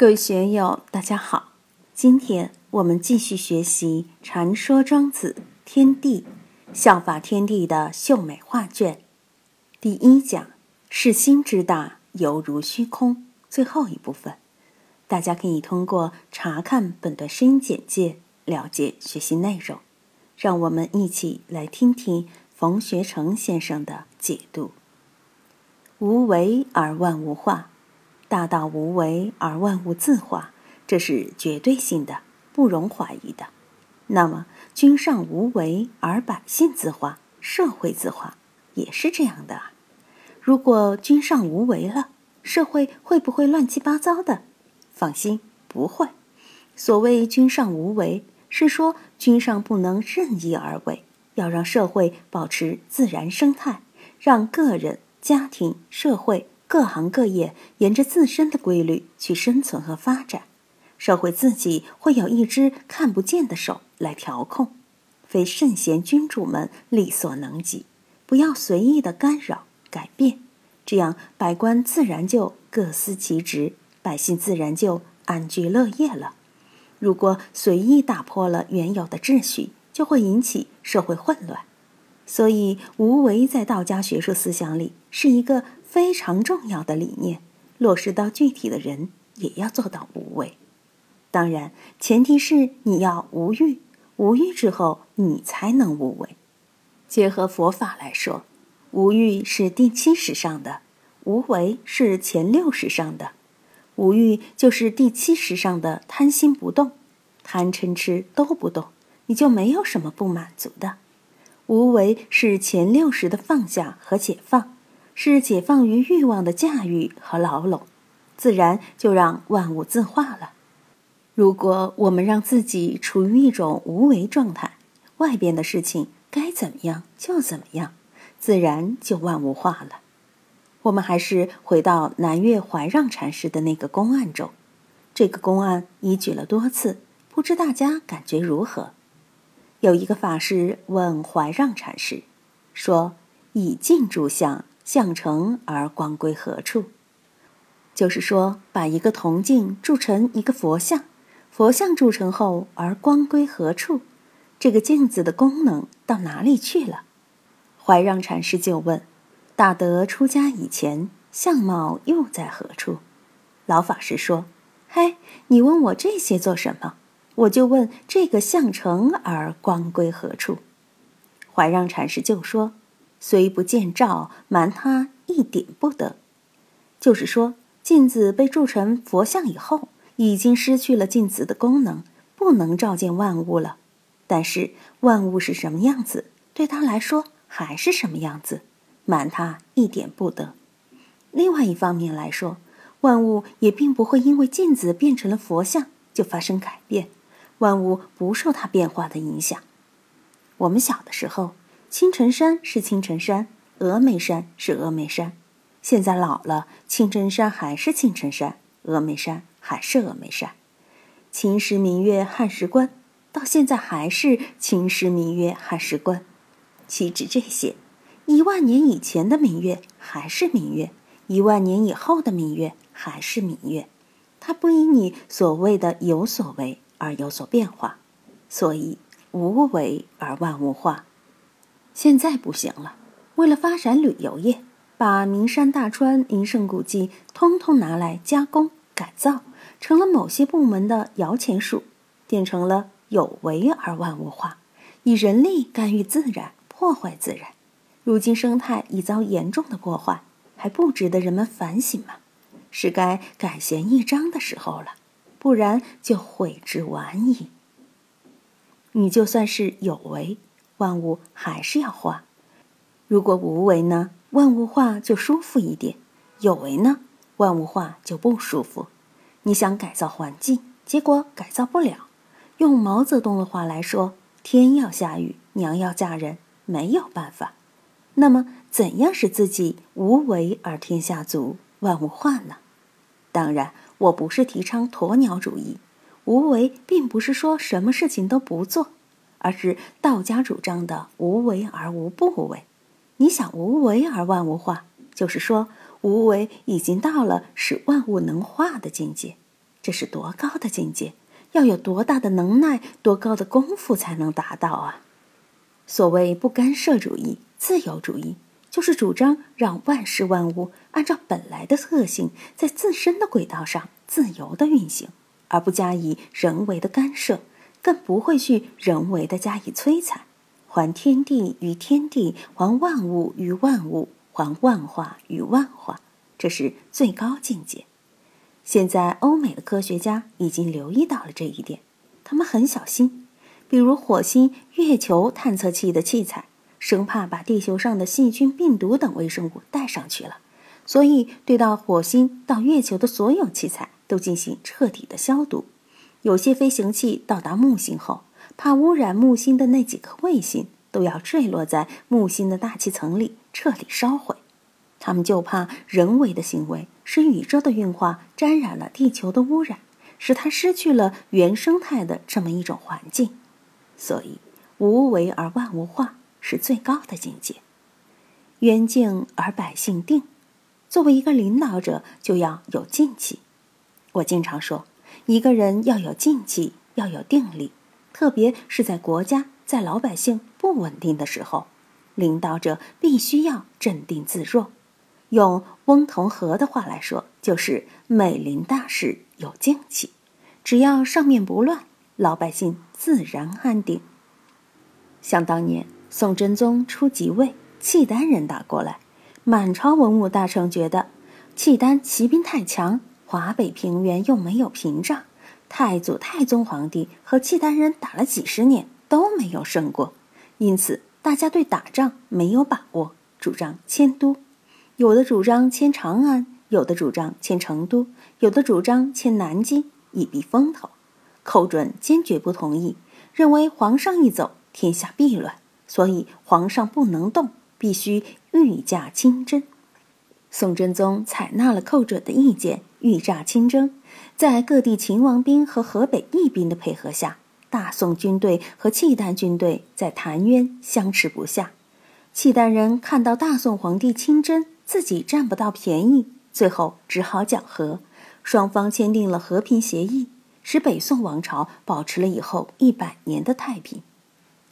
各位学友，大家好！今天我们继续学习《传说庄子天地效法天地的秀美画卷》第一讲“是心之大，犹如虚空”最后一部分。大家可以通过查看本段声音简介了解学习内容。让我们一起来听听冯学成先生的解读：“无为而万物化。”大道无为而万物自化，这是绝对性的，不容怀疑的。那么，君上无为而百姓自化，社会自化，也是这样的啊。如果君上无为了，社会会不会乱七八糟的？放心，不会。所谓君上无为，是说君上不能任意而为，要让社会保持自然生态，让个人、家庭、社会。各行各业沿着自身的规律去生存和发展，社会自己会有一只看不见的手来调控，非圣贤君主们力所能及。不要随意的干扰改变，这样百官自然就各司其职，百姓自然就安居乐业了。如果随意打破了原有的秩序，就会引起社会混乱。所以，无为在道家学术思想里是一个。非常重要的理念，落实到具体的人也要做到无为。当然，前提是你要无欲，无欲之后你才能无为。结合佛法来说，无欲是第七识上的，无为是前六识上的。无欲就是第七识上的贪心不动，贪嗔痴都不动，你就没有什么不满足的。无为是前六识的放下和解放。是解放于欲望的驾驭和牢笼，自然就让万物自化了。如果我们让自己处于一种无为状态，外边的事情该怎么样就怎么样，自然就万物化了。我们还是回到南岳怀让禅师的那个公案中，这个公案已举了多次，不知大家感觉如何？有一个法师问怀让禅师，说：“以镜铸像。”相成而光归何处？就是说，把一个铜镜铸成一个佛像，佛像铸成后而光归何处？这个镜子的功能到哪里去了？怀让禅师就问：大德出家以前，相貌又在何处？老法师说：嘿，你问我这些做什么？我就问这个相成而光归何处？怀让禅师就说。虽不见照，瞒他一点不得。就是说，镜子被铸成佛像以后，已经失去了镜子的功能，不能照见万物了。但是万物是什么样子，对他来说还是什么样子，瞒他一点不得。另外一方面来说，万物也并不会因为镜子变成了佛像就发生改变，万物不受它变化的影响。我们小的时候。青城山是青城山，峨眉山是峨眉山。现在老了，青城山还是青城山，峨眉山还是峨眉山。秦时明月汉时关，到现在还是秦时明月汉时关。岂止这些，一万年以前的明月还是明月，一万年以后的明月还是明月。它不因你所谓的有所为而有所变化，所以无为而万物化。现在不行了，为了发展旅游业，把名山大川、名胜古迹通通拿来加工改造，成了某些部门的摇钱树，变成了有为而万物化，以人力干预自然，破坏自然。如今生态已遭严重的破坏，还不值得人们反省吗？是该改弦易张的时候了，不然就悔之晚矣。你就算是有为。万物还是要化，如果无为呢？万物化就舒服一点；有为呢？万物化就不舒服。你想改造环境，结果改造不了。用毛泽东的话来说：“天要下雨，娘要嫁人，没有办法。”那么，怎样使自己无为而天下足、万物化呢？当然，我不是提倡鸵鸟主义。无为并不是说什么事情都不做。而是道家主张的无为而无不为。你想无为而万物化，就是说无为已经到了使万物能化的境界。这是多高的境界？要有多大的能耐、多高的功夫才能达到啊？所谓不干涉主义、自由主义，就是主张让万事万物按照本来的特性，在自身的轨道上自由的运行，而不加以人为的干涉，更不会去人为的加以摧残。还天地于天地，还万物于万物，还万化于万化，这是最高境界。现在，欧美的科学家已经留意到了这一点，他们很小心，比如火星、月球探测器的器材，生怕把地球上的细菌、病毒等微生物带上去了，所以对到火星、到月球的所有器材都进行彻底的消毒。有些飞行器到达木星后，怕污染木星的那几颗卫星，都要坠落在木星的大气层里彻底烧毁。他们就怕人为的行为使宇宙的运化沾染了地球的污染，使它失去了原生态的这么一种环境。所以，无为而万物化是最高的境界。渊静而百姓定。作为一个领导者，就要有静气。我经常说，一个人要有静气，要有定力，特别是在国家在老百姓不稳定的时候，领导者必须要镇定自若。用翁同龢的话来说，就是“美临大事有静气”，只要上面不乱，老百姓自然安定。想当年宋真宗初即位，契丹人打过来，满朝文武大臣觉得契丹骑兵太强，华北平原又没有屏障，太祖太宗皇帝和契丹人打了几十年都没有胜过，因此大家对打仗没有把握，主张迁都。有的主张迁长安，有的主张迁成都，有的主张迁南京，以避风头。寇准坚决不同意，认为皇上一走，天下必乱，所以皇上不能动，必须御驾亲征。宋真宗采纳了寇准的意见，御驾亲征。在各地秦王兵和河北义兵的配合下，大宋军队和契丹军队在潭渊相持不下。契丹人看到大宋皇帝亲征。自己占不到便宜，最后只好讲和，双方签订了和平协议，使北宋王朝保持了以后一百年的太平。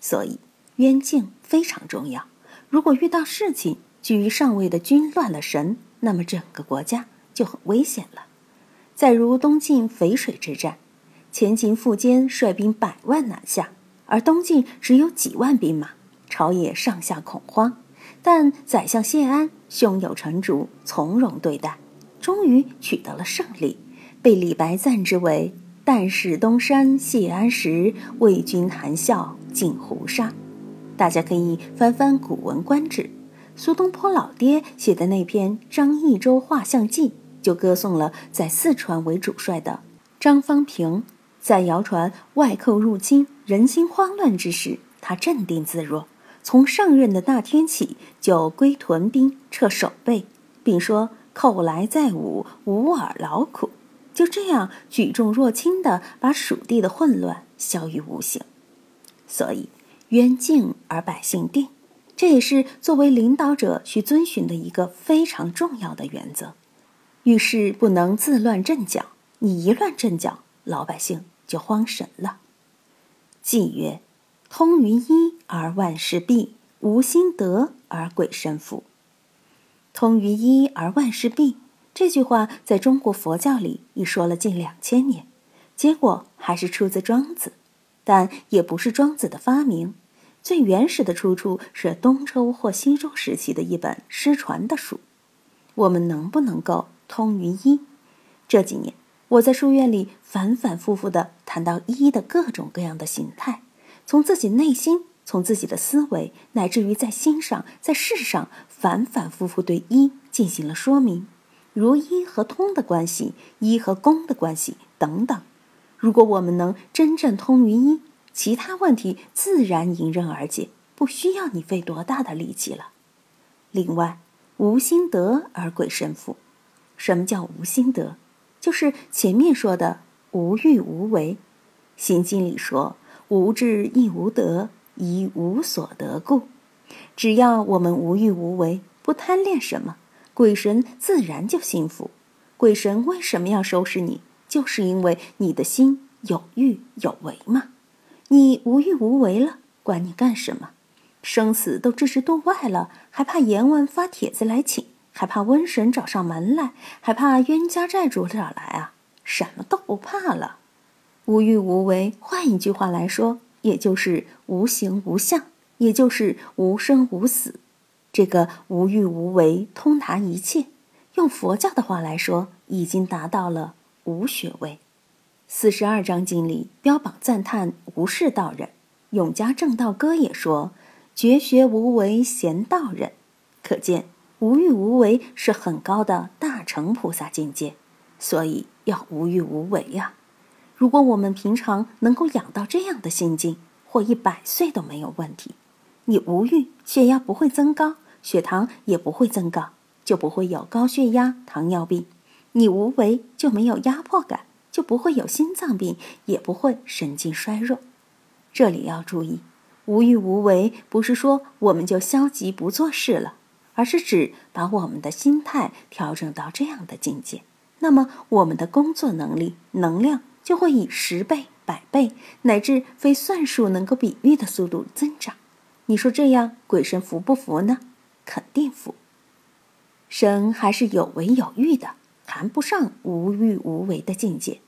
所以渊境非常重要。如果遇到事情，居于上位的君乱了神，那么整个国家就很危险了。再如东晋淝水之战，前秦苻坚率兵百万南下，而东晋只有几万兵马，朝野上下恐慌。但宰相谢安胸有成竹，从容对待，终于取得了胜利，被李白赞之为“旦使东山谢安时，为君谈笑尽胡沙”。大家可以翻翻《古文观止》，苏东坡老爹写的那篇《张益州画像记》，就歌颂了在四川为主帅的张方平，在谣传外寇入侵、人心慌乱之时，他镇定自若。从上任的那天起，就归屯兵，撤守备，并说：“寇来再武，无尔劳苦。”就这样举重若轻地把蜀地的混乱消于无形。所以，渊静而百姓定，这也是作为领导者需遵循的一个非常重要的原则。遇事不能自乱阵脚，你一乱阵脚，老百姓就慌神了。纪曰。通于一而万事毕，无心得而鬼神服。通于一而万事毕这句话在中国佛教里已说了近两千年，结果还是出自庄子，但也不是庄子的发明。最原始的出处是东周或西周时期的一本失传的书。我们能不能够通于一？这几年我在书院里反反复复地谈到一的各种各样的形态。从自己内心，从自己的思维，乃至于在心上，在事上，反反复复对一进行了说明，如一和通的关系，一和功的关系等等。如果我们能真正通于一，其他问题自然迎刃而解，不需要你费多大的力气了。另外，无心得而鬼神服。什么叫无心得？就是前面说的无欲无为。心经里说。无智亦无德，以无所得故。只要我们无欲无为，不贪恋什么，鬼神自然就信服。鬼神为什么要收拾你？就是因为你的心有欲有为嘛。你无欲无为了，管你干什么？生死都置之度外了，还怕阎王发帖子来请？还怕瘟神找上门来？还怕冤家债主找来啊？什么都不怕了。无欲无为，换一句话来说，也就是无形无相，也就是无生无死。这个无欲无为，通达一切。用佛教的话来说，已经达到了无学位。四十二章经里标榜赞叹无事道人，《永嘉正道歌》也说绝学无为贤道人。可见无欲无为是很高的大乘菩萨境界，所以要无欲无为呀。如果我们平常能够养到这样的心境，活一百岁都没有问题。你无欲，血压不会增高，血糖也不会增高。就不会有高血压、糖尿病，你无为就没有压迫感，就不会有心脏病，也不会神经衰弱。这里要注意，无欲无为不是说我们就消极不做事了，而是指把我们的心态调整到这样的境界，那么我们的工作能力、能量就会以十倍、百倍乃至非算术能够比喻的速度增长。你说这样鬼神服不服呢？肯定服。神还是有为有欲的，谈不上无欲无为的境界，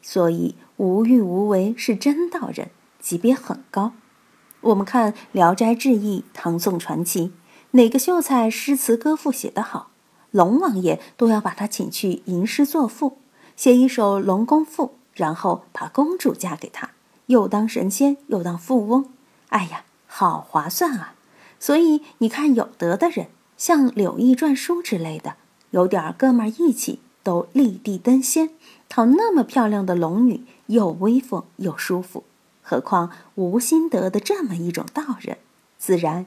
所以无欲无为是真道人，级别很高。我们看《聊斋志异》《唐宋传奇》，哪个秀才诗词歌赋写得好，龙王爷都要把他请去吟诗作赋，写一首《龙宫赋》，然后把公主嫁给他，又当神仙又当富翁，哎呀，好划算啊！所以你看，有德的人。像《柳毅传书》之类的，有点哥们义气，都立地登仙，讨那么漂亮的龙女，又威风又舒服。何况无心得的这么一种道人，自然